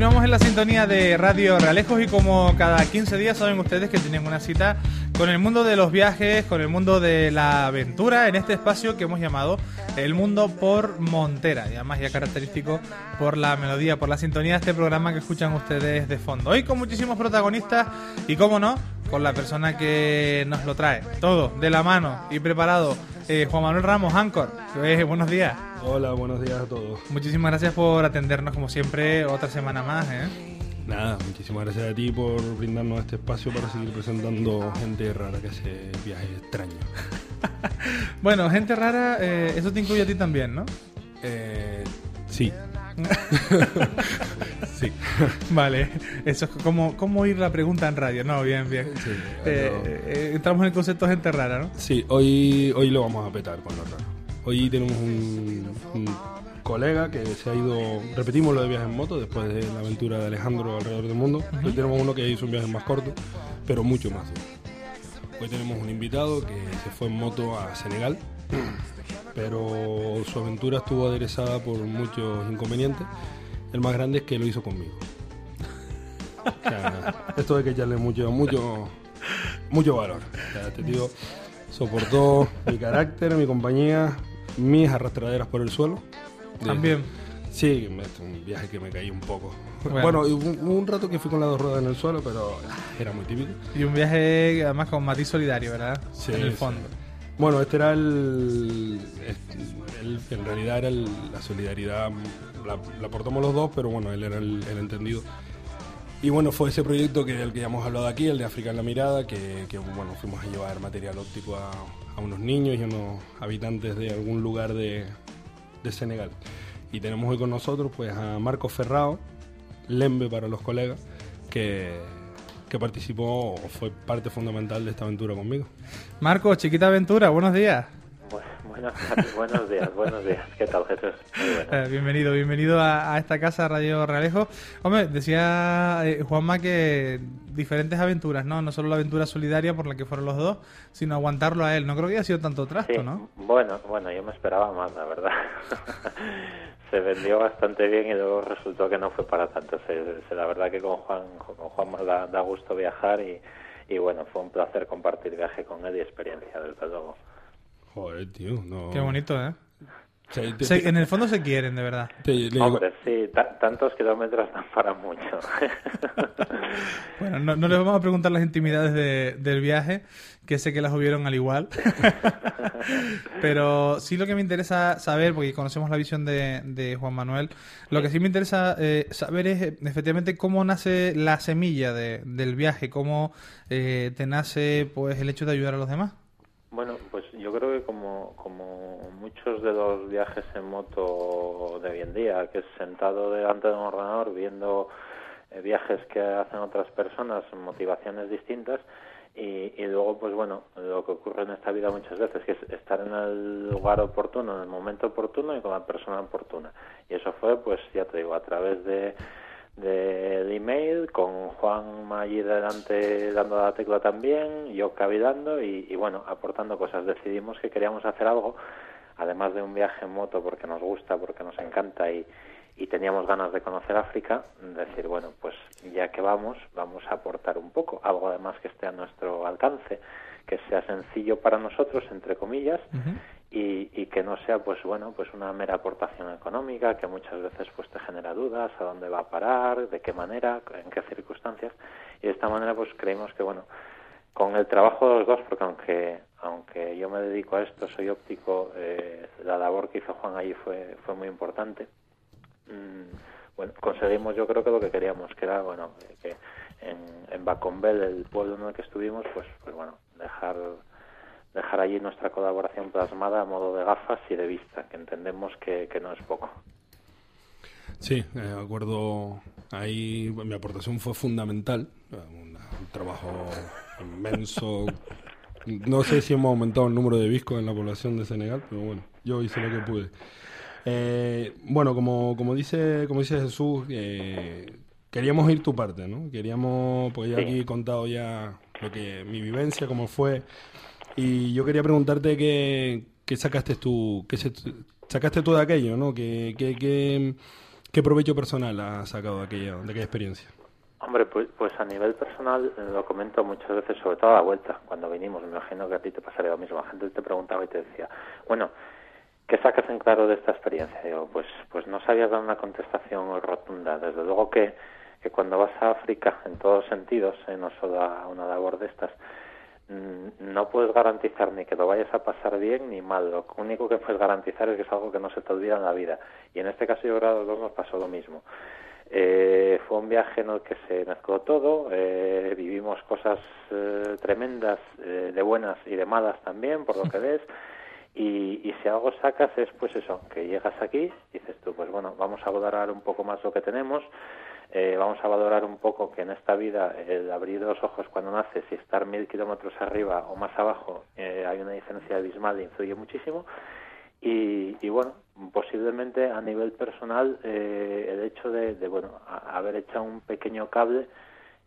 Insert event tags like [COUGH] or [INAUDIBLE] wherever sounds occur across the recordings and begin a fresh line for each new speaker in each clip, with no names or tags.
Continuamos en la sintonía de Radio Realejos y como cada 15 días saben ustedes que tienen una cita con el mundo de los viajes, con el mundo de la aventura en este espacio que hemos llamado El Mundo por Montera y además ya característico por la melodía, por la sintonía de este programa que escuchan ustedes de fondo. Hoy con muchísimos protagonistas y cómo no, con la persona que nos lo trae, todo de la mano y preparado, eh, Juan Manuel Ramos, Ancor. Eh, buenos días.
Hola, buenos días a todos.
Muchísimas gracias por atendernos como siempre otra semana más. ¿eh?
Nada, muchísimas gracias a ti por brindarnos este espacio para seguir presentando gente rara que hace viajes extraños. [LAUGHS]
bueno, gente rara, eh, eso te incluye a ti también, ¿no?
Eh, sí. [LAUGHS] sí. [LAUGHS]
Vale, eso es como, como oír la pregunta en radio. No, bien, bien.
Sí,
Eh,
no.
eh, entramos en el concepto de gente rara, ¿no?
Sí, hoy, hoy lo vamos a petar con lo raro. Hoy tenemos un, un colega que se ha ido, repetimos lo de viajes en moto después de la aventura de Alejandro alrededor del mundo. Hoy tenemos uno que hizo un viaje más corto, pero mucho más duro. Hoy tenemos un invitado que se fue en moto a Senegal, pero su aventura estuvo aderezada por muchos inconvenientes. El más grande es que lo hizo conmigo. O sea, esto hay que echarle mucho, mucho, mucho valor. O sea, este tío soportó mi carácter, mi compañía, mis arrastraderas por el suelo.
También.
Sí, me- un viaje que me caí un poco.
Bueno.
Bueno, un, rato que fui con las dos ruedas en el suelo, pero ah, era muy típico.
Y un viaje además con matiz solidario, ¿verdad?
Sí,
en el
sí.
fondo.
Bueno, este era el, este, el- en realidad era el- la solidaridad, la, la aportamos los dos, pero bueno, él era el, el entendido. Y bueno, fue ese proyecto que el que ya hemos hablado aquí, el de África en la mirada, que, que, bueno, fuimos a llevar material óptico a, a unos niños y a unos habitantes de algún lugar de, de Senegal. Y tenemos hoy con nosotros pues a Marco Ferrao, Lembe para los colegas, que, que participó o fue parte fundamental de esta aventura conmigo.
Marco, chiquita aventura, buenos días.
Bu- Buenas tardes, buenos días, buenos días. ¿Qué tal, Jesús? Muy bueno.
Eh, bienvenido, bienvenido a, a esta casa Radio Realejo. Hombre, decía eh, Juanma que diferentes aventuras, ¿no? No solo la aventura solidaria por la que fueron los dos, sino aguantarlo a él. No creo que haya sido tanto trasto,
Sí,
¿no?
Bueno, bueno, yo me esperaba más, la verdad. [LAUGHS] se vendió bastante bien y luego resultó que no fue para tanto. Se- se- la verdad que con Juan, con Juan da, da gusto viajar y, y bueno, fue un placer compartir viaje con él y experiencia, desde luego.
Joder, tío, no.
Qué bonito, ¿eh?
O sea, te-
Se-
te-
en el fondo se quieren, de verdad.
te- le digo-
Hombre, sí, ta- tantos kilómetros dan para mucho. [LAUGHS]
Bueno, no, no les vamos a preguntar las intimidades de- del viaje, que sé que las hubieron al igual. [LAUGHS] Pero sí lo que me interesa saber, porque conocemos la visión de, de Juan Manuel, lo que sí me interesa eh, saber es efectivamente cómo nace la semilla de- del viaje, cómo eh, te nace pues el hecho de ayudar a los demás.
Bueno, pues yo creo que como, como muchos de los viajes en moto de hoy en día, que es sentado delante de un ordenador viendo eh, viajes que hacen otras personas, motivaciones distintas, y, y luego, pues bueno, lo que ocurre en esta vida muchas veces, que es estar en el lugar oportuno, en el momento oportuno y con la persona oportuna. Y eso fue, pues ya te digo, a través de del email, con Juan allí delante dando la tecla también, yo cavilando y, y bueno, aportando cosas. Decidimos que queríamos hacer algo, además de un viaje en moto porque nos gusta, porque nos encanta y, y teníamos ganas de conocer África, decir, bueno, pues ya que vamos, vamos a aportar un poco, algo además que esté a nuestro alcance, que sea sencillo para nosotros, entre comillas, y, y que no sea pues bueno pues una mera aportación económica que muchas veces pues te genera dudas a dónde va a parar de qué manera en qué circunstancias y de esta manera pues creímos que bueno con el trabajo de los dos, porque aunque aunque yo me dedico a esto, soy óptico, eh, la labor que hizo Juan allí fue, fue muy importante. Mm, bueno, conseguimos yo creo que lo que queríamos, que era, bueno, que en, en Bacombel, el pueblo en el que estuvimos, pues, pues bueno, dejar dejar allí nuestra colaboración plasmada a modo de gafas y de vista, que entendemos que, que no es poco.
Sí, de acuerdo. Ahí mi aportación fue fundamental. Un, un trabajo inmenso. No sé si hemos aumentado el número de viscos en la población de Senegal, pero bueno, yo hice lo que pude. Eh, bueno, como, como dice como dice Jesús, eh, queríamos ir tu parte, ¿no? Queríamos, pues ya aquí he contado ya lo que mi vivencia, cómo fue, y yo quería preguntarte qué, sacaste tú, qué se- sacaste tú de aquello, ¿no? ¿Qué, qué, qué, provecho personal has sacado de aquella, de aquella experiencia?
Hombre, pues, pues a nivel personal eh, lo comento muchas veces, sobre todo a la vuelta, cuando vinimos, me imagino que a ti te pasaría lo mismo. La gente te preguntaba y te decía, bueno, ¿qué sacas en claro de esta experiencia? Digo, pues, pues no sabías dar una contestación rotunda. Desde luego que, que cuando vas a África, en todos sentidos, eh, no solo a una labor de estas, no puedes garantizar ni que lo vayas a pasar bien ni mal. Lo único que puedes garantizar es que es algo que no se te olvida en la vida. Y en este caso yo creo que a los dos nos pasó lo mismo. Eh, fue un viaje en el que se mezcló todo, eh, vivimos cosas eh, tremendas, eh, de buenas y de malas también, por lo que [LAUGHS] ves, y, y si algo sacas es pues eso, que llegas aquí, dices tú, pues bueno, vamos a valorar un poco más lo que tenemos, eh, vamos a valorar un poco que en esta vida el abrir los ojos cuando naces y estar mil kilómetros arriba o más abajo eh, hay una diferencia abismal y influye muchísimo, y, y bueno, posiblemente a nivel personal eh, el hecho de, de, bueno haber echado un pequeño cable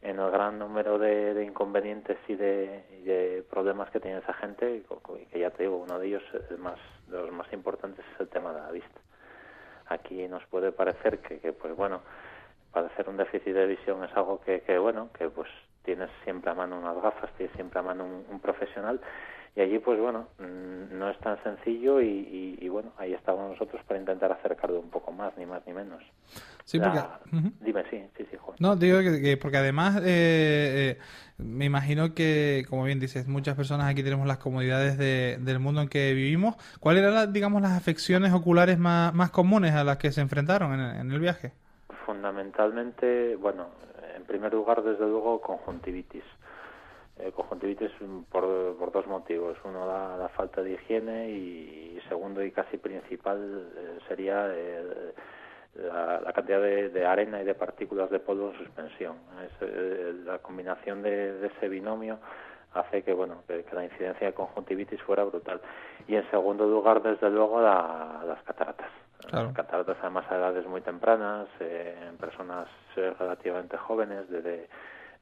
en el gran número de, inconvenientes y de, problemas que tiene esa gente, y que ya te digo, uno de ellos, el más, de los más importantes, es el tema de la vista. Aquí nos puede parecer que, que pues bueno, padecer un déficit de visión es algo que, que bueno, que pues tienes siempre a mano unas gafas, tienes siempre a mano un, un profesional, y allí pues bueno, mm, no es tan sencillo y, y- y, bueno, ahí estamos nosotros para intentar acercarlo un poco más, ni más ni menos.
Sí, porque...
La-. Dime, sí, sí, sí, Juan.
No, digo que, que porque además eh, eh, me imagino que, como bien dices, muchas personas aquí tenemos las comodidades de- del mundo en que vivimos. ¿Cuáles eran, las, digamos, las afecciones oculares más, más comunes a las que se enfrentaron en, en el viaje?
Fundamentalmente, bueno, en primer lugar, desde luego, conjuntivitis. Eh, conjuntivitis por, dos motivos. Uno, la, falta de higiene y, segundo y casi principal eh, sería eh, la, cantidad de, de arena y de partículas de polvo en suspensión. Eh, la combinación de, de ese binomio hace que bueno que, que la incidencia de conjuntivitis fuera brutal. Y en segundo lugar, desde luego, la- las cataratas.
Claro.
Cataratas además a edades muy tempranas, eh, en personas eh, relativamente jóvenes, desde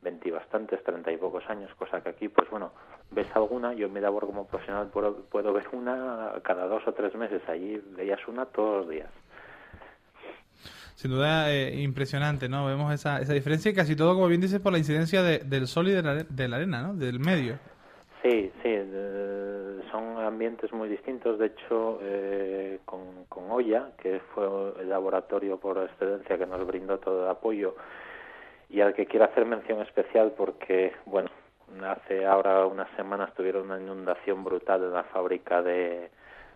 20 y bastantes, 30 y pocos años, cosa que aquí, pues bueno, ves alguna, yo en mi labor como profesional puedo, puedo ver una cada dos o tres meses, allí veías una todos los días.
Sin duda eh, impresionante, ¿no? Vemos esa, esa diferencia y casi todo, como bien dices, por la incidencia de- del sol y de la, de la arena, ¿no? Del medio.
Sí, sí, ambientes muy distintos. De hecho, eh, con, con Oya, que fue el laboratorio por excelencia que nos brindó todo el apoyo, y al que quiero hacer mención especial porque, bueno, hace ahora unas semanas tuvieron una inundación brutal en la fábrica de,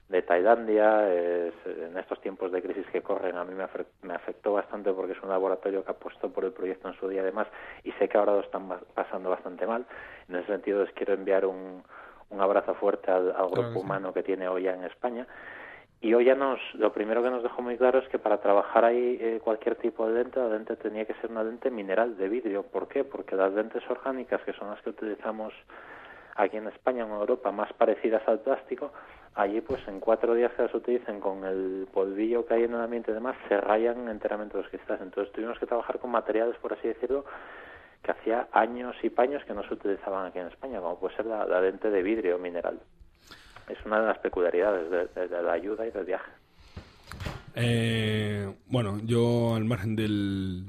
de Tailandia. En estos tiempos de crisis que corren a mí me, me afectó bastante porque es un laboratorio que apostó por el proyecto en su día además y sé que ahora lo están pasando bastante mal. En ese sentido les quiero enviar un, un abrazo fuerte al, al grupo
sí.
humano que tiene Oya en España. Y Oya nos, lo primero que nos dejó muy claro es que para trabajar ahí eh, cualquier tipo de lente, la lente tenía que ser una lente mineral de vidrio. ¿Por qué? Porque las lentes orgánicas, que son las que utilizamos aquí en España o en Europa, más parecidas al plástico, allí pues en cuatro días que las utilicen con el polvillo que hay en el ambiente y demás, se rayan enteramente los cristales. Entonces tuvimos que trabajar con materiales, por así decirlo, que hacía años y paños que no se utilizaban aquí en España, como puede ser la, la lente de vidrio mineral. Es una de las peculiaridades de, de- de la ayuda y del viaje.
Eh, bueno, yo al margen del,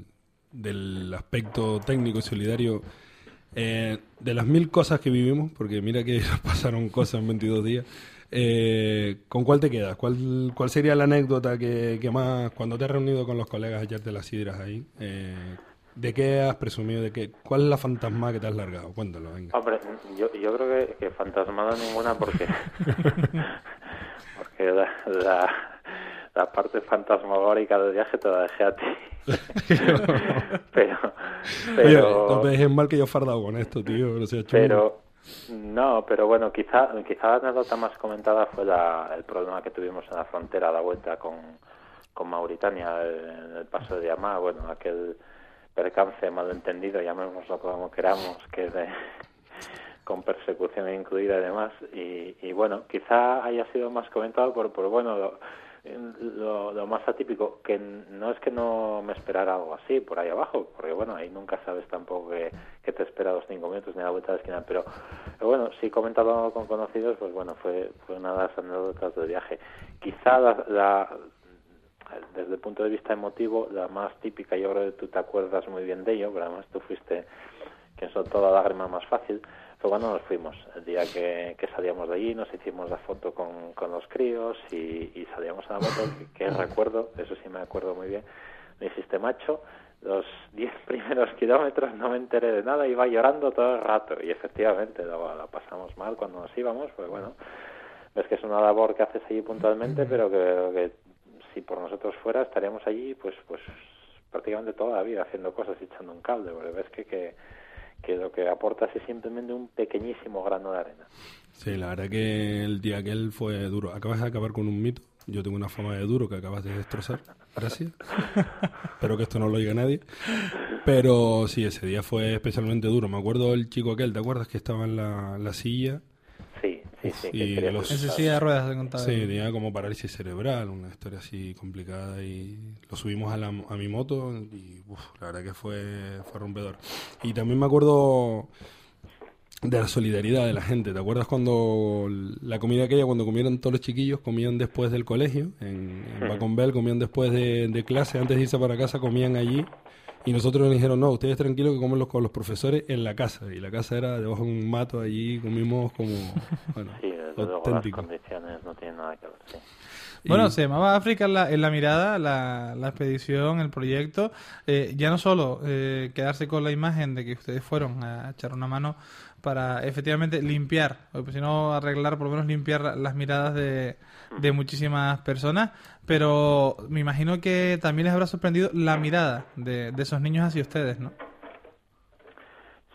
del aspecto técnico y solidario, eh, de las mil cosas que vivimos, porque mira que [LAUGHS] pasaron cosas en 22 días, eh, ¿con cuál te quedas? ¿Cuál, ¿Cuál sería la anécdota que, más, cuando te has reunido con los colegas a echarte las sidras ahí, eh, ¿De qué has presumido? ¿De qué? ¿Cuál es la fantasma que te has largado? Cuéntalo, venga.
Hombre, yo, yo creo que, que fantasmada ninguna porque, [LAUGHS] porque la, la, la parte fantasmagórica del viaje te la dejé a ti. pero, [LAUGHS] pero,
Oye, no me dejes mal que yo he fardado con esto, tío.
Pero no, pero bueno, quizá, quizá la anécdota más comentada fue la, el problema que tuvimos en la frontera a la vuelta con, con Mauritania, en el paso de Yamá, bueno, aquel percance malentendido, llamémoslo como queramos, que de, con persecución incluida y demás, y, y bueno, quizá haya sido más comentado por, por bueno, lo, lo, lo más atípico, que no es que no me esperara algo así por ahí abajo, porque bueno, ahí nunca sabes tampoco que, te espera los cinco minutos ni la vuelta de la esquina, pero, bueno, sí comentado con conocidos, pues bueno, fue, fue una de las anécdotas del viaje. Quizá la, la desde el punto de vista emotivo, la más típica, yo creo que tú te acuerdas muy bien de ello, pero además tú fuiste quien soltó la lágrima más fácil, fue cuando nos fuimos, el día que, que salíamos de allí, nos hicimos la foto con, con los críos y, y salíamos a la moto, que, que recuerdo, eso sí me acuerdo muy bien, me hiciste macho, los diez [LAUGHS] primeros kilómetros no me enteré de nada, iba llorando todo el rato y efectivamente lo, lo pasamos mal cuando nos íbamos, pues bueno, ves que es una labor que haces allí puntualmente, pero que, que si por nosotros fuera estaríamos allí pues pues prácticamente toda la vida haciendo cosas y echando un cable, porque ves que, que, que lo que aportas es simplemente un pequeñísimo grano de arena.
Sí, la verdad que el día aquel fue duro. Acabas de acabar con un mito. Yo tengo una fama de duro que acabas de destrozar. Gracias. Espero que esto no lo oiga nadie. Pero sí, ese día fue especialmente duro. Me acuerdo el chico aquel, ¿te acuerdas que estaba la, en la silla?
Que
Y los-
Ese sí de ruedas de contar.
Sí, tenía como parálisis cerebral, una historia así complicada y lo subimos a, la, a mi moto y uf, la verdad que fue, fue rompedor. Y también me acuerdo de la solidaridad de la gente. ¿Te acuerdas cuando la comida aquella, cuando comieron todos los chiquillos, comían después del colegio, en, en Baconbel, comían después de, de clase, antes de irse para casa, comían allí. Y nosotros nos dijeron, no, ustedes tranquilos que comen los, con los profesores en la casa. Y la casa era debajo de un mato allí, comimos como, [LAUGHS] bueno,
Sí, desde luego las
auténtico.
condiciones no tienen nada que ver, sí.
Bueno, se llamaba África en la, en la mirada, la, la expedición, el proyecto. Eh, ya no solo eh, quedarse con la imagen de que ustedes fueron a echar una mano para efectivamente limpiar, o sino arreglar, por lo menos limpiar la- las miradas de, de muchísimas personas, pero me imagino que también les habrá sorprendido la mirada de, de esos niños hacia ustedes, ¿no?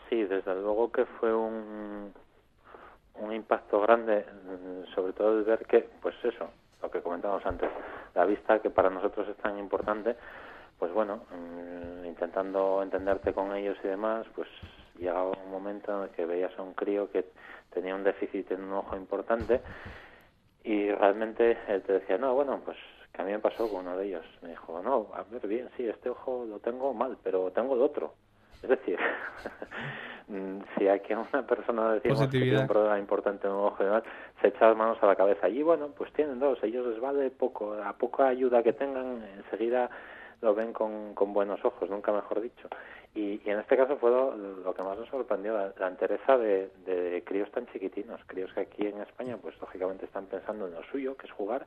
Sí, desde luego que fue un, un impacto grande, sobre todo el ver que, pues eso, lo que comentábamos antes, la vista que para nosotros es tan importante, pues bueno, mm, intentando entenderte con ellos y demás, pues llegaba un momento en el que veías a un crío que tenía un déficit en un ojo importante y realmente te decía, no, bueno, pues que a mí me pasó con uno de ellos. Me dijo, no, a ver, bien, sí, este ojo lo tengo mal, pero tengo el otro. Es decir, [LAUGHS] mm, si aquí a una persona decimos que tiene un problema importante en un ojo y demás, se echa las manos a la cabeza. Y bueno, pues tienen dos, ellos les vale poco, a poca ayuda que tengan, enseguida lo ven con, con buenos ojos, nunca mejor dicho. Y, y en este caso fue lo, lo que más nos sorprendió, la, la entereza de, de críos tan chiquitinos, críos que aquí en España pues lógicamente están pensando en lo suyo, que es jugar,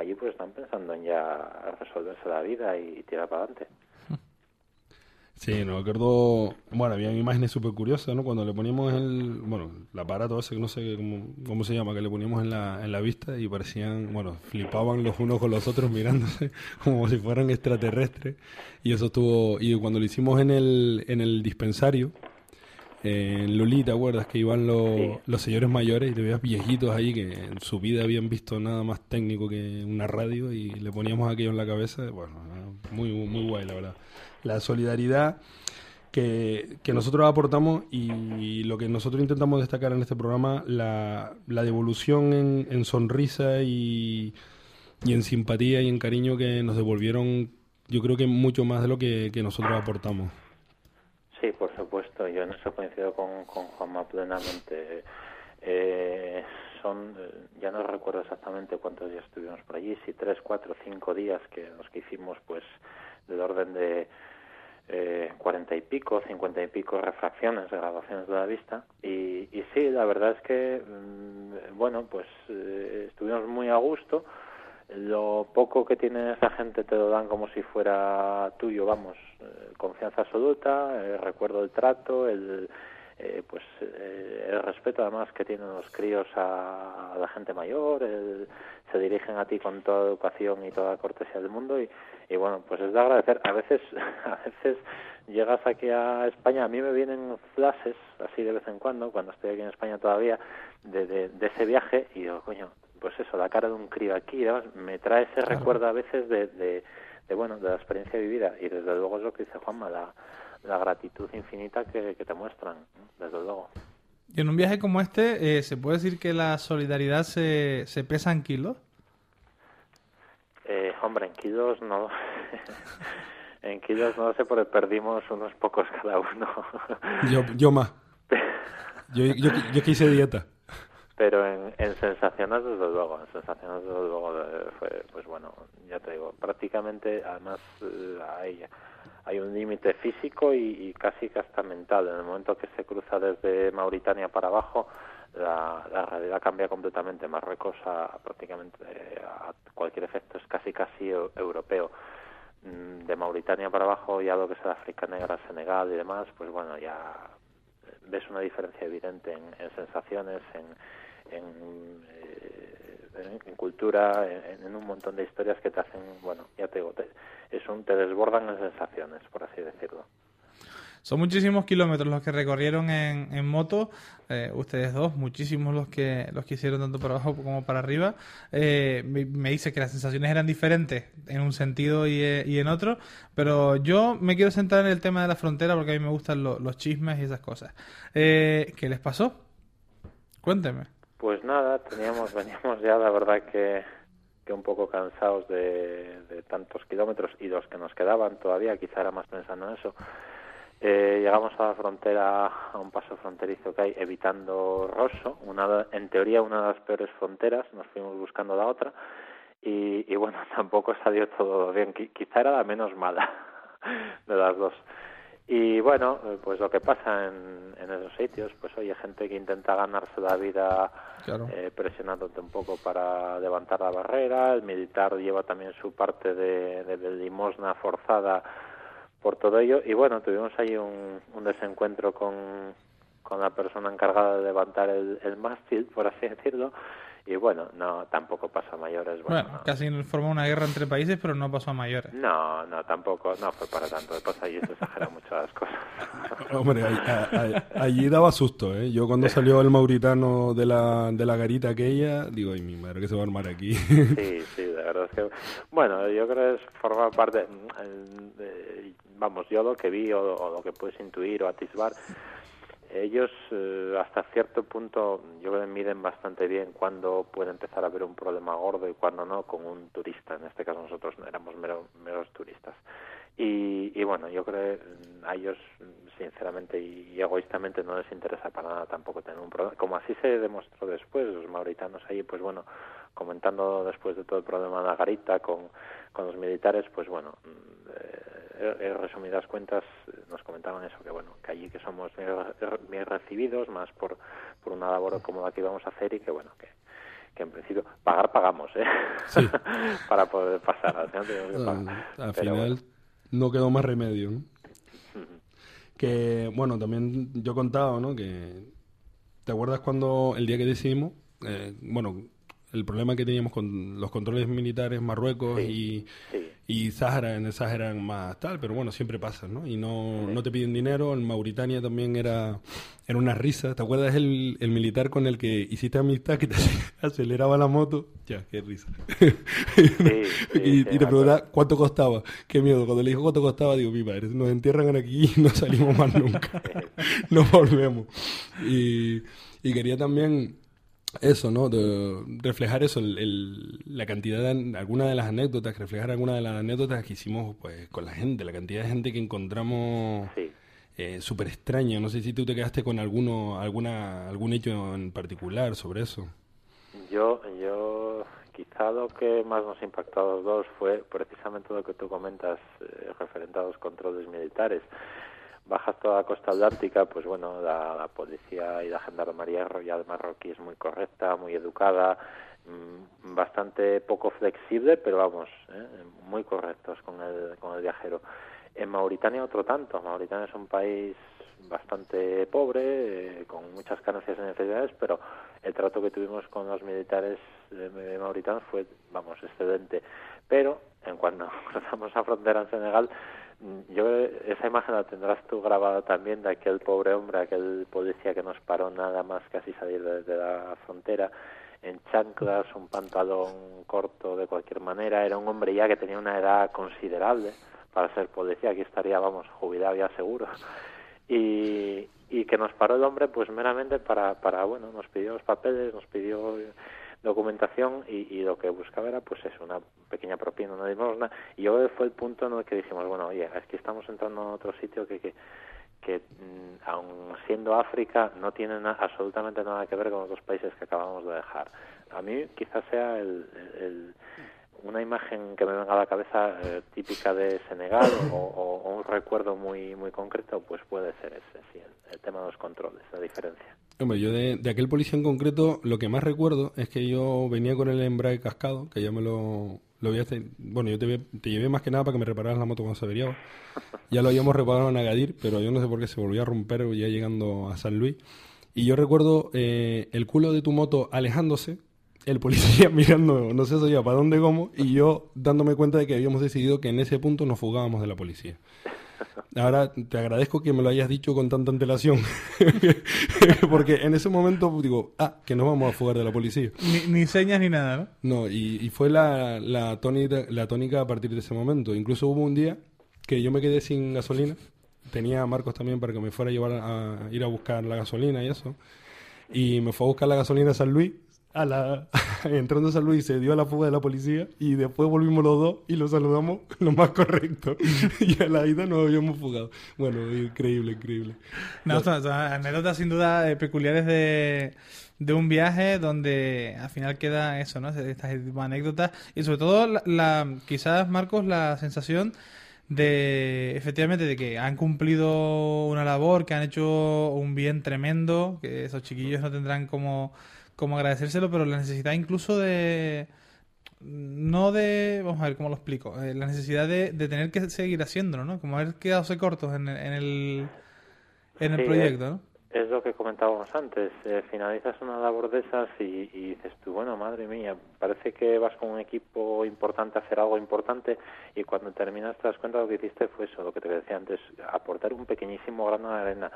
allí pues están pensando en ya resolverse la vida y, tirar para adelante.
Sí, no acuerdo. Bueno, habían imágenes súper curiosas, ¿no? Cuando le poníamos el. Bueno, el aparato ese que no sé cómo, cómo se llama, que le poníamos en la, en la vista y parecían. Bueno, flipaban los unos con los otros mirándose [LAUGHS] como si fueran extraterrestres. Y eso estuvo. Y cuando lo hicimos en el, en el dispensario, en Loli, ¿te acuerdas? Que iban los,
Sí.
los señores mayores y te veías viejitos ahí que en su vida habían visto nada más técnico que una radio y le poníamos aquello en la cabeza. Bueno, muy, muy guay, la verdad. La solidaridad que, que nosotros aportamos y, lo que nosotros intentamos destacar en este programa, la, la devolución en, en sonrisa y, y en simpatía y en cariño que nos devolvieron, yo creo que mucho más de lo que, que nosotros aportamos.
Sí, por supuesto, yo en eso coincido con, con Juanma plenamente. Eh, son, eh, ya no recuerdo exactamente cuántos días estuvimos por allí, si tres, cuatro, cinco días que los que hicimos, pues del orden de eh, cuarenta y pico, cincuenta y pico refracciones, grabaciones de la vista. Y, y sí, la verdad es que, mm, bueno, pues eh, estuvimos muy a gusto. Lo poco que tiene esa gente te lo dan como si fuera tuyo, vamos, eh, confianza absoluta, el recuerdo del trato, el eh, pues eh, el respeto además que tienen los críos a, la gente mayor, se dirigen a ti con toda educación y toda cortesía del mundo y, bueno, pues es de agradecer. A veces, [LAUGHS] a veces llegas aquí a España, a mí me vienen flashes así de vez en cuando, cuando estoy aquí en España todavía, de, de, ese viaje y digo, coño, pues eso, la cara de un crío aquí, me trae ese recuerdo a veces de, de, de, bueno, de la experiencia vivida y desde luego es lo que dice Juanma, la la gratitud infinita que, te muestran, desde luego.
Y en un viaje como este, eh, ¿se puede decir que la solidaridad se, se pesa en kilos?
Eh, hombre, en kilos no. [LAUGHS] en kilos no sé, porque perdimos unos pocos cada uno.
yo, yo más. [LAUGHS] yo, yo, yo quise dieta
pero en, en sensaciones desde luego en sensaciones desde luego eh, fue pues bueno ya te digo prácticamente además hay hay un límite físico y, casi que hasta mental. En el momento que se cruza desde Mauritania para abajo, la, realidad cambia completamente. Marruecos a, prácticamente a cualquier efecto es casi casi europeo. Mm, de Mauritania para abajo, ya lo que es el África Negra, Senegal y demás, pues bueno, ya ves una diferencia evidente en, sensaciones, en, en eh, cultura, en, un montón de historias que te hacen, bueno, ya te digo, te, es un, te desbordan en sensaciones, por así decirlo.
Son muchísimos kilómetros los que recorrieron en, en moto, eh, ustedes dos, muchísimos los que los que hicieron tanto para abajo como para arriba. Eh, me, dice que las sensaciones eran diferentes en un sentido y, eh, y, en otro, pero yo me quiero centrar en el tema de la frontera porque a mí me gustan los chismes y esas cosas. ¿Qué les pasó? Cuénteme.
Pues nada, teníamos, [LAUGHS] veníamos ya, la verdad que, un poco cansados de, tantos kilómetros y los que nos quedaban todavía, quizá era más pensando en eso. Eh, llegamos a la frontera, a un paso fronterizo que hay, evitando Rosso, una, en teoría una de las peores fronteras, nos fuimos buscando la otra, y, y bueno, [LAUGHS] tampoco salió todo bien, quizá era la menos mala [LAUGHS] de las dos. Y bueno, eh, pues lo que pasa en, en esos sitios, pues oye, gente que intenta ganarse la vida eh, presionándote un poco para levantar la barrera, el militar lleva también su parte de, de, limosna forzada por todo ello, y bueno, tuvimos ahí un, un desencuentro con, con la persona encargada de levantar el, el mástil, por así decirlo, y bueno, no, tampoco pasó a mayores.
Bueno, casi formó una guerra entre países, pero no pasó a mayores.
No, no, tampoco, no fue para tanto. Después allí se exagera mucho las cosas. [LAUGHS]
Hombre, allí daba susto, ¿eh? Yo cuando salió el mauritano de la, de la garita aquella, digo, ay, mi madre, que se va a armar aquí.
Sí, sí, [LAUGHS] de verdad es que... Bueno, yo creo que es formar parte... vamos, yo lo que vi o, o lo que puedes intuir o atisbar ellos eh, hasta cierto punto yo creo que miden bastante bien cuándo puede empezar a haber un problema gordo y cuándo no con un turista. En este caso nosotros éramos meros turistas. Y, y, bueno, yo creo que a ellos sinceramente y, egoístamente no les interesa para nada tampoco tener un problema. Como así se demostró después, los mauritanos ahí, pues bueno, comentando después de todo el problema de la garita con, con los militares, pues bueno, en resumidas cuentas nos comentaban eso, que bueno, que allí que somos bien recibidos, más por, por una labor como la que íbamos a hacer y que bueno, que, que en principio pagar pagamos, ¿eh? [LAUGHS] Para poder pasar.
Al final, no quedó más remedio, Que, bueno, también yo he contado, ¿no? Que, ¿te acuerdas cuando el día que decidimos, eh, bueno, el problema que teníamos con los controles militares Marruecos y, y Sahara, en el Sahara eran más tal, pero bueno, siempre pasa, ¿no? Y no, no te piden dinero, en Mauritania también era, era una risa, ¿te acuerdas el, el militar con el que hiciste amistad que te [LAUGHS] aceleraba la moto? Ya, qué risa. [LAUGHS] y, te preguntaba cuánto costaba, qué miedo, cuando le dijo cuánto costaba, digo, mi padre, nos entierran aquí y no salimos más nunca, [LAUGHS] no volvemos. Y, y quería también eso, ¿no? De reflejar eso, el, la cantidad de algunas de las anécdotas, reflejar algunas de las anécdotas que hicimos pues con la gente, la cantidad de gente que encontramos eh, súper extraña. No sé si tú te quedaste con alguno, alguna, algún hecho en particular sobre eso.
Yo, yo, quizá lo que más nos impactó a los dos fue precisamente lo que tú comentas eh, referente a los controles militares bajas toda la costa atlántica, pues bueno, la, policía y la gendarmería royal marroquí es muy correcta, muy educada, mm, bastante poco flexible, pero vamos, ¿eh? muy correctos con el, con el viajero. En Mauritania otro tanto. Mauritania es un país bastante pobre, eh, con muchas carencias y necesidades, pero el trato que tuvimos con los militares de mauritanos fue, vamos, excelente. Pero en cuanto [LAUGHS] cruzamos la frontera en Senegal, yo esa imagen la tendrás tú grabada también de aquel pobre hombre, aquel policía que nos paró nada más casi salir de la frontera en chanclas, un pantalón corto de cualquier manera, era un hombre ya que tenía una edad considerable para ser policía, aquí estaría, vamos, jubilado ya seguro. Y, y que nos paró el hombre pues meramente para, para, bueno, nos pidió los papeles, nos pidió documentación y, y lo que buscaba era pues eso, una pequeña propina, una limosna. Y yo fue el punto en el que dijimos, bueno, oye, aquí estamos entrando a otro sitio que, que, que mm, aun siendo África no tiene absolutamente nada que ver con los dos países que acabamos de dejar. A mí quizás sea el una imagen que me venga a la cabeza eh, típica de Senegal o, un recuerdo muy muy concreto, pues puede ser ese, sí, el, tema de los controles, la diferencia.
Hombre, yo de, aquel policía en concreto, lo que más recuerdo es que yo venía con el embrague cascado, que ya me lo, lo. Bueno, yo te, te, llevé más que nada para que me repararas la moto cuando se averiaba. [LAUGHS] Ya lo habíamos reparado en Agadir, pero yo no sé por qué se volvió a romper ya llegando a San Luis. Y yo recuerdo eh, el culo de tu moto alejándose el policía [LAUGHS] mirando, no sé eso ya para dónde como, y yo dándome cuenta de que habíamos decidido que en ese punto nos fugábamos de la policía. Ahora te agradezco que me lo hayas dicho con tanta antelación, [LAUGHS] porque en ese momento digo, ah, que nos vamos a fugar de la policía.
Ni, señas ni nada, ¿no?
No, y, fue la, la, tónica, la tónica a partir de ese momento. Incluso hubo un día que yo me quedé sin gasolina, tenía a Marcos también para que me fuera a llevar a, a ir a buscar la gasolina y eso, y me fue a buscar la gasolina a San Luis a la, [LAUGHS] entrando a San Luis se dio a la fuga de la policía y después volvimos los dos y lo saludamos [LAUGHS] lo más correcto. [LAUGHS] y a la ida nos habíamos fugado. Bueno, increíble, increíble.
No, son, anécdotas sin duda eh, peculiares de, de un viaje donde al final queda eso, ¿no? Estas anécdotas y sobre todo la, quizás Marcos la sensación de efectivamente de que han cumplido una labor, que han hecho un bien tremendo, que esos chiquillos no tendrán como como agradecérselo, pero la necesidad incluso de... No de... Vamos a ver cómo lo explico. Eh, la necesidad de, de, tener que seguir haciéndolo, ¿no? Como haber quedado cortos en, en el, en el proyecto, ¿no?
Es lo que comentábamos antes. Eh, finalizas una labor de esas y, y, dices tú, bueno, madre mía, parece que vas con un equipo importante a hacer algo importante y cuando terminas te das cuenta lo que hiciste fue eso, lo que te decía antes, aportar un pequeñísimo grano de arena.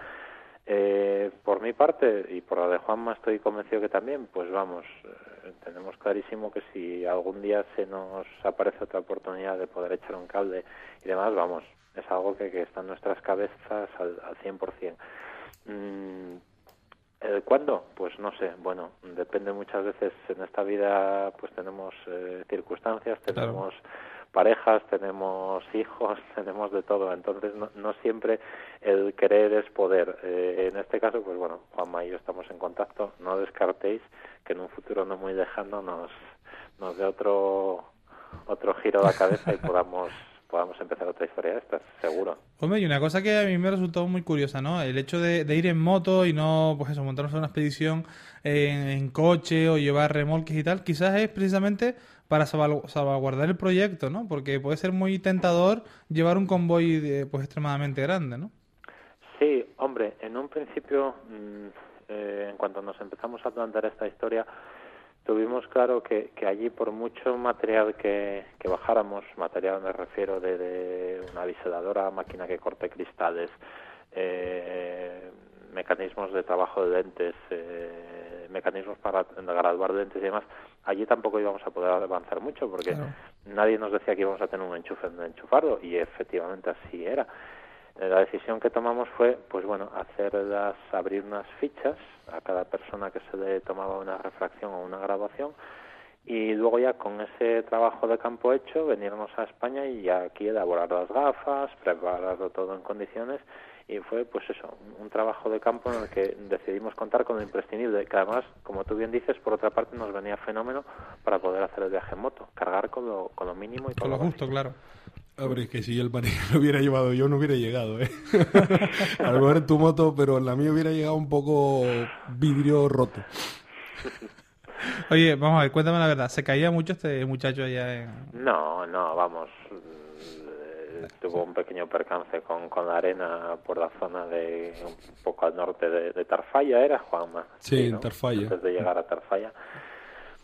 Eh, por mi parte y por la de Juanma estoy convencido que también, pues vamos, eh, tenemos clarísimo que si algún día se nos aparece otra oportunidad de poder echar un cable y demás, vamos, es algo que, que está en nuestras cabezas al, al 100%. Mm, ¿El cuándo? Pues no sé, bueno, depende muchas veces en esta vida, pues tenemos eh, circunstancias, tenemos parejas, tenemos [LAUGHS] hijos, tenemos de todo. Entonces, no, siempre el querer es poder. Eh, en este caso, pues bueno, Juanma y yo estamos en contacto. No descartéis que en un futuro no muy lejano nos, nos dé otro, otro giro a la cabeza y [LAUGHS] podamos podamos empezar otra historia de estas, seguro.
Hombre, y una cosa que a mí me resultó muy curiosa, ¿no? El hecho de, ir en moto y no, pues eso, montarnos en una expedición en, coche o llevar remolques y tal, quizás es precisamente para salvaguardar el proyecto, ¿no? Porque puede ser muy tentador llevar un convoy pues extremadamente grande, ¿no?
Sí, hombre, en un principio, mm, eh, en cuanto nos empezamos a plantear esta historia, tuvimos claro que, que allí por mucho material que, que bajáramos, material me refiero de, una biseladora, máquina que corte cristales, eh, mecanismos de trabajo de lentes, eh, mecanismos para graduar lentes y demás, allí tampoco íbamos a poder avanzar mucho porque nadie nos decía que íbamos a tener un enchufe en enchufarlo y efectivamente así era. Eh, la decisión que tomamos fue, pues bueno, hacerlas, abrir unas fichas a cada persona que se le tomaba una refracción o una grabación y luego ya con ese trabajo de campo hecho venirnos a España y aquí elaborar las gafas, prepararlo todo en condiciones y fue pues eso, un, trabajo de campo en el que decidimos contar con lo imprescindible, que además, como tú bien dices, por otra parte nos venía fenómeno para poder hacer el viaje en moto, cargar con lo, con lo mínimo y
con, lo, justo, claro.
Hombre, es que si el panel [LAUGHS] lo hubiera llevado yo, no hubiera llegado, ¿eh? a lo mejor en tu moto, pero en la mía hubiera llegado un poco vidrio roto.
Oye, vamos a ver, cuéntame la verdad. ¿Se caía mucho este muchacho allá en.?
No, no, vamos. Tuvo un pequeño percance con, con la arena por la zona de un poco al norte de, de Tarfalla, ¿era Juanma?
Sí, en Tarfalla.
Antes de llegar a Tarfalla.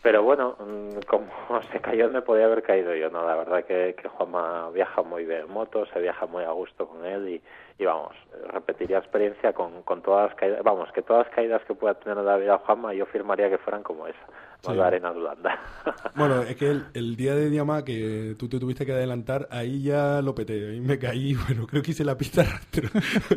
Pero bueno, mm, como [LAUGHS] se cayó, me podía haber caído yo, ¿no? La verdad que, que Juanma viaja muy bien en moto, se viaja muy a gusto con él y, y vamos, repetiría experiencia con, con todas las caídas, vamos, que todas las caídas que pueda tener en la vida Juanma, yo firmaría que fueran como esa,
Sí.
la arena de Holanda. [LAUGHS]
Bueno, es que el, el día de Diamá que tú te tuviste que adelantar, ahí ya lo peté. Ahí me caí, [LAUGHS] bueno, creo que hice la pista rastro.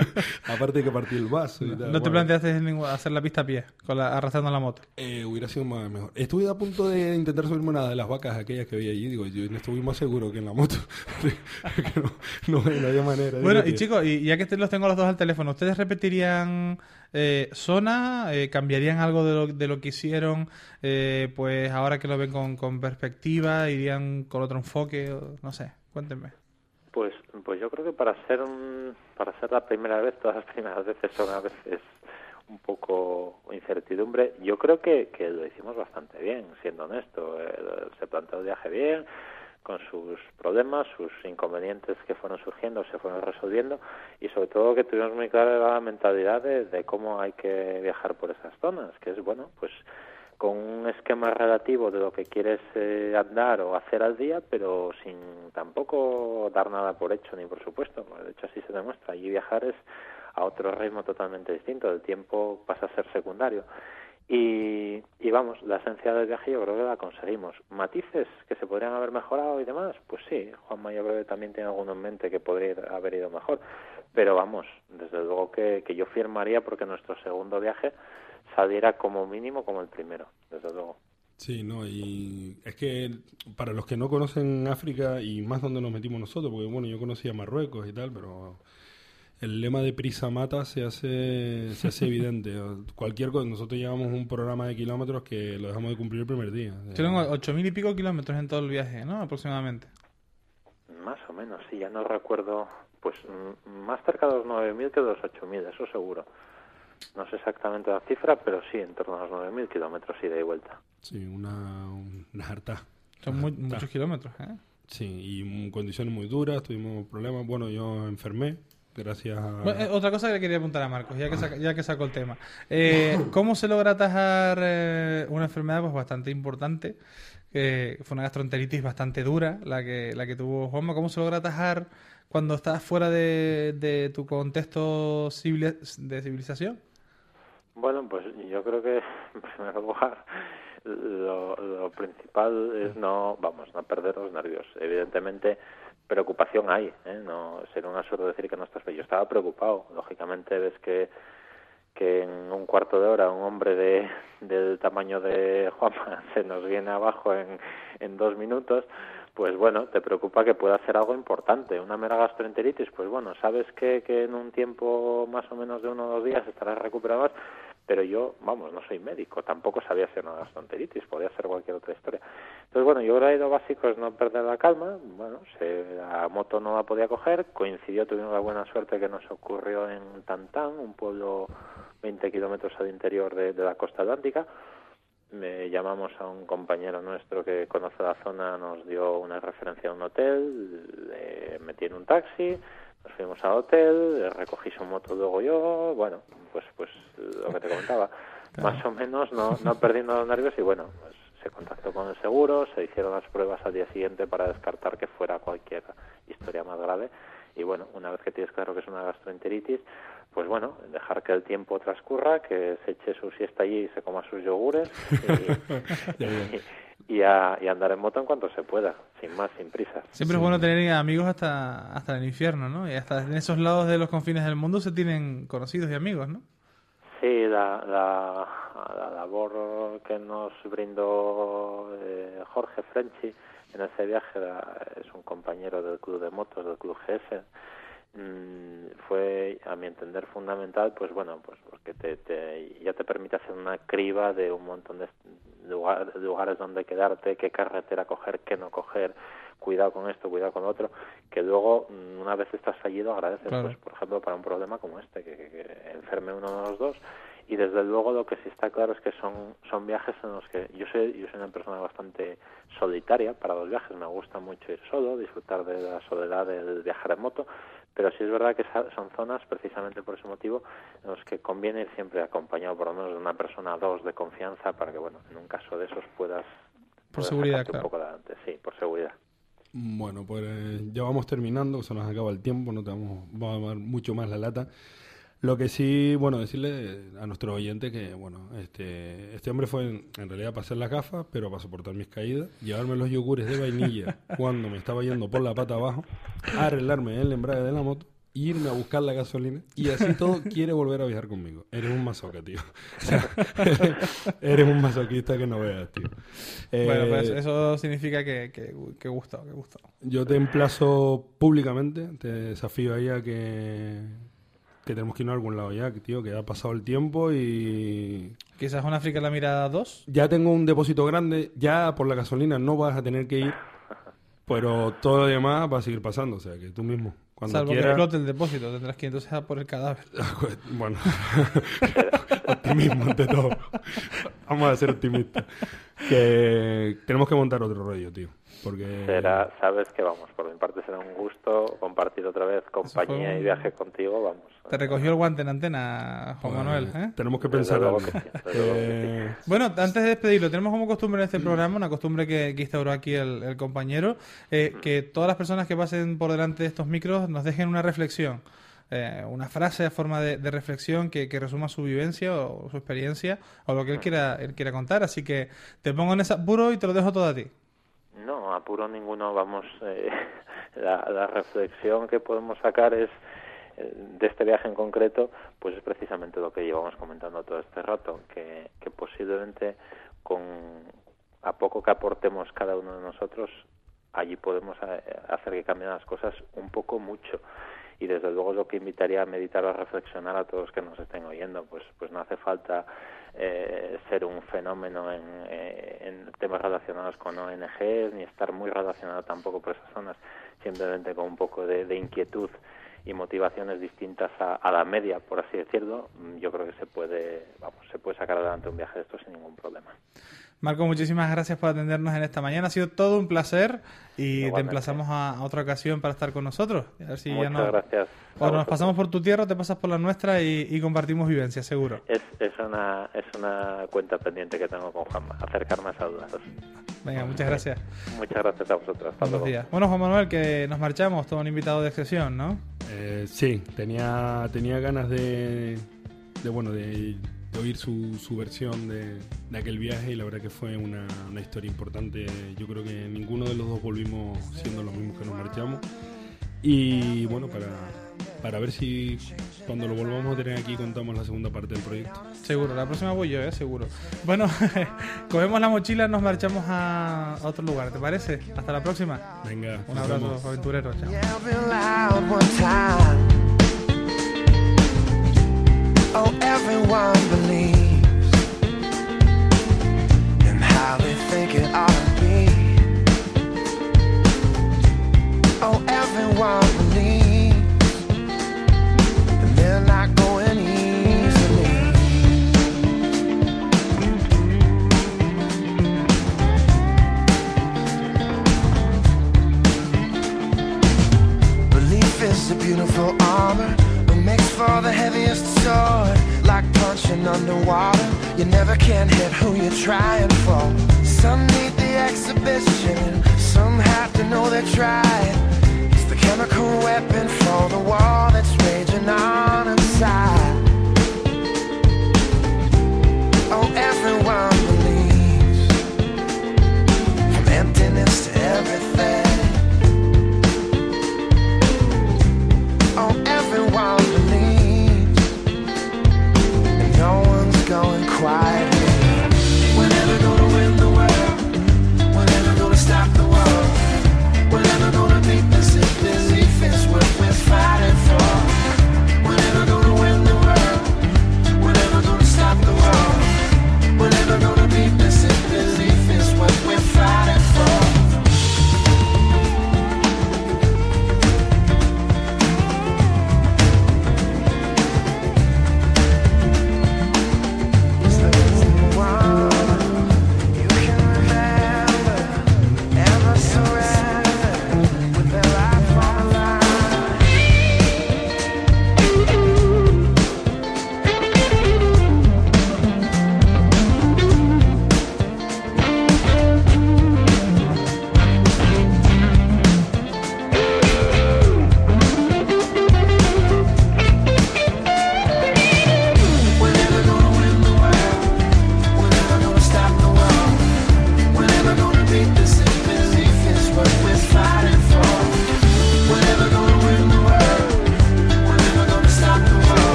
[LAUGHS] Aparte de que partí el vaso y tal.
¿No te
bueno.
planteaste ningún- hacer la pista a pie, con la, arrastrando la moto?
Eh, hubiera sido más mejor. Estuve a punto de intentar subirme una de las vacas aquellas que había allí. Digo, yo no estuve más seguro que en la moto. No, no, no había manera.
Bueno, y chicos, y ya que te- los tengo los dos al teléfono, ¿ustedes repetirían eh, zona? Eh, ¿Cambiarían algo de lo, de lo que hicieron? Eh, pues ahora que lo ven con, con perspectiva, ¿irían con otro enfoque? No sé, cuéntenme.
Pues, pues yo creo que para ser un, para ser la primera vez, todas las primeras veces son a veces un poco incertidumbre. Yo creo que, que lo hicimos bastante bien, siendo honesto. Eh, se planteó el viaje bien, con sus problemas, sus inconvenientes que fueron surgiendo, se fueron resolviendo y sobre todo que tuvimos muy clara la mentalidad de, de cómo hay que viajar por esas zonas, que es bueno, pues con un esquema relativo de lo que quieres eh, andar o hacer al día, pero sin tampoco dar nada por hecho ni por supuesto. De hecho, así se demuestra. Allí viajar es a otro ritmo totalmente distinto. El tiempo pasa a ser secundario. Y, vamos, la esencia del viaje yo creo que la conseguimos. Matices que se podrían haber mejorado y demás, pues sí, Juanma yo creo también tiene alguno en mente que podría haber ido mejor. Pero vamos, desde luego que, que yo firmaría porque nuestro segundo viaje saliera como mínimo como el primero, desde luego.
Sí, no, y es que para los que no conocen África y más donde nos metimos nosotros, porque bueno, yo conocía Marruecos y tal, pero el lema de prisa mata se hace, se hace evidente. [LAUGHS] Cualquier cosa, nosotros llevamos un programa de kilómetros que lo dejamos de cumplir el primer día.
Fueron ocho mil y pico kilómetros en todo el viaje, ¿no? Aproximadamente.
Más o menos, sí, ya no recuerdo, pues mm, más cerca de los 9.000 que de los 8.000, eso seguro. No sé exactamente la cifra, pero sí, en torno a los 9.000 kilómetros ida y vuelta.
Sí, una, una harta.
Son
Una
muy-
harta.
muchos kilómetros, ¿eh?
Sí, y condiciones muy duras, tuvimos problemas. Bueno, yo enfermé, gracias a...
Bueno, eh, otra cosa que le quería apuntar a Marcos, ya que, saca- ya que sacó el tema. Eh, [LAUGHS] ¿Cómo se logra atajar eh, una enfermedad pues bastante importante? que fue una gastroenteritis bastante dura, la que, la que tuvo Juanma. ¿Cómo se logra atajar cuando estás fuera de, de tu contexto de civilización?
Bueno, pues yo creo que [LAUGHS] en primer lugar lo, lo principal es no, vamos, no perder los nervios. Evidentemente preocupación hay, ¿eh? no sería un absurdo decir que no estás. Yo estaba preocupado. Lógicamente ves que que en un cuarto de hora un hombre de, del tamaño de Juanma [LAUGHS] se nos viene abajo en, en dos minutos, pues bueno, te preocupa que pueda ser algo importante. Una mera gastroenteritis, pues bueno, sabes que, que en un tiempo más o menos de uno o dos días estarás recuperado, pero yo, vamos, no soy médico, tampoco sabía si era una gastroenteritis, podía ser cualquier otra historia. Entonces, bueno, yo lo básico es no perder la calma, bueno, se, la moto no la podía coger, coincidió, tuvimos la buena suerte que nos ocurrió en Tantán, un pueblo 20 kilómetros al interior de, de la costa atlántica, me llamamos a un compañero nuestro que conoce la zona, nos dio una referencia a un hotel, le metí en un taxi, nos fuimos al hotel, recogí su moto luego yo, bueno, pues pues lo que te comentaba, [LAUGHS] más o menos no, no perdiendo los nervios y bueno, pues se contactó con el seguro, se hicieron las pruebas al día siguiente para descartar que fuera cualquier historia más grave. Y bueno, una vez que tienes claro que es una gastroenteritis, pues bueno, dejar que el tiempo transcurra, que se eche su siesta allí y se coma sus yogures. [LAUGHS] Y, [LAUGHS] y, y a, y andar en moto en cuanto se pueda, sin más, sin prisa.
Siempre es bueno tener amigos hasta, hasta el infierno, ¿no? Y hasta en esos lados de los confines del mundo se tienen conocidos y amigos, ¿no?
Sí, la, la, la labor que nos brindó eh, Jorge Frenchi en ese viaje era- es un compañero del club de motos, del club GS. Mm, fue, a mi entender, fundamental, pues bueno, pues porque te, te- ya te permite hacer una criba de un montón de lugar- lugares donde quedarte, qué carretera coger, qué no coger, cuidado con esto, cuidado con lo otro, que luego, mm, una vez estás fallido, agradeces,
Claro.
pues por ejemplo, para un problema como este, que, que- que enferme uno de los dos, y desde luego lo que sí está claro es que son son viajes en los que yo soy yo soy una persona bastante solitaria para los viajes me gusta mucho ir solo disfrutar de la soledad del viajar en moto pero sí es verdad que son zonas precisamente por ese motivo en los que conviene ir siempre acompañado por lo menos de una persona o dos de confianza para que bueno en un caso de esos puedas
por seguridad
claro. un poco adelante sí por seguridad
bueno, pues ya vamos terminando, se nos acaba el tiempo, no te vamos, vamos a dar mucho más la lata. Lo que sí, bueno, decirle a nuestro oyente que, bueno, este, este hombre fue en, realidad para hacer las gafas, pero para soportar mis caídas, llevarme los yogures de vainilla [LAUGHS] cuando me estaba yendo por la pata abajo, arreglarme el embrague de la moto, irme a buscar la gasolina y así todo quiere volver a viajar conmigo. Eres un masoca, tío. [LAUGHS] eres un masoquista que no veas, tío.
bueno, pues eh, eso significa que, que, que gusta, que gusta.
Yo te emplazo públicamente, te desafío ahí a que que tenemos que ir a algún lado ya, tío, que ha pasado el tiempo y...
Quizás una África la mirada 2.
Ya tengo un depósito grande, ya por la gasolina no vas a tener que ir, pero todo lo demás va a seguir pasando, o sea, que tú mismo. Cuando
Salvo
quieras...
que explote el depósito, tendrás que entonces a por el cadáver. [LAUGHS]
bueno, [LAUGHS] optimismo ante todo. Vamos a ser optimistas. Que tenemos que montar otro rollo, tío. Porque...
Será, sabes que vamos, por mi parte será un gusto compartir otra vez compañía y viaje contigo, vamos.
Te recogió el guante en antena, Juan Manuel. ¿eh?
Tenemos que pensar algo.
Eh, bueno, antes de despedirlo, tenemos como costumbre en este programa, una costumbre que, instauró aquí el, compañero, eh, que todas las personas que pasen por delante de estos micros nos dejen una reflexión. una frase a forma de, reflexión que, resuma su vivencia o su experiencia o lo que él quiera, él quiera contar. Así que te pongo en ese apuro y te lo dejo todo a ti.
No, apuro ninguno, vamos, eh, [LAUGHS] la, reflexión que podemos sacar es eh, de este viaje en concreto, pues es precisamente lo que llevamos comentando todo este rato, que, que posiblemente con a poco que aportemos cada uno de nosotros, allí podemos eh, hacer que cambien las cosas un poco mucho. Y desde luego lo que invitaría a meditar o a reflexionar a todos que nos estén oyendo pues pues no hace falta eh, ser un fenómeno en, eh, temas relacionados con ONGs, ni estar muy relacionado tampoco por esas zonas, simplemente con un poco de, de inquietud y motivaciones distintas a, a, la media, por así decirlo, yo creo que se puede, vamos, se puede sacar adelante un viaje de esto sin ningún problema.
Marco, muchísimas gracias por atendernos en esta mañana. Ha sido todo un placer y te emplazamos a, otra ocasión para estar con nosotros.
A ver si Muchas gracias.
Cuando nos pasamos por tu tierra, te pasas por la nuestra y, compartimos vivencias, seguro.
Es, es, una, es una cuenta pendiente que tengo con Juanma, acercarme a saludaros.
Venga, muchas gracias.
Muchas gracias a vosotros.
Buenos días. Bueno, Juan Manuel, que nos marchamos, todo un invitado de excepción, ¿no?
Eh, sí, tenía, tenía ganas de, de bueno, de de oír su, su versión de, de, aquel viaje y la verdad que fue una, una, historia importante. Yo creo que ninguno de los dos volvimos siendo los mismos que nos marchamos. Y bueno, para, para ver si cuando lo volvamos a tener aquí contamos la segunda parte del proyecto.
Seguro, la próxima voy yo, ¿eh? seguro. Bueno, [LAUGHS] cogemos la mochila, nos marchamos a, otro lugar, ¿te parece? Hasta la próxima.
Venga.
Un abrazo, aventureros. Chao. Oh, everyone believes in how they think it ought to be. Oh, everyone You never can hit who you're trying for. Some need the exhibition. Some have to know they're trying. It's the chemical weapon for the war That's raging on inside. Oh, everyone believes. From emptiness to everything. Oh, everyone going quiet.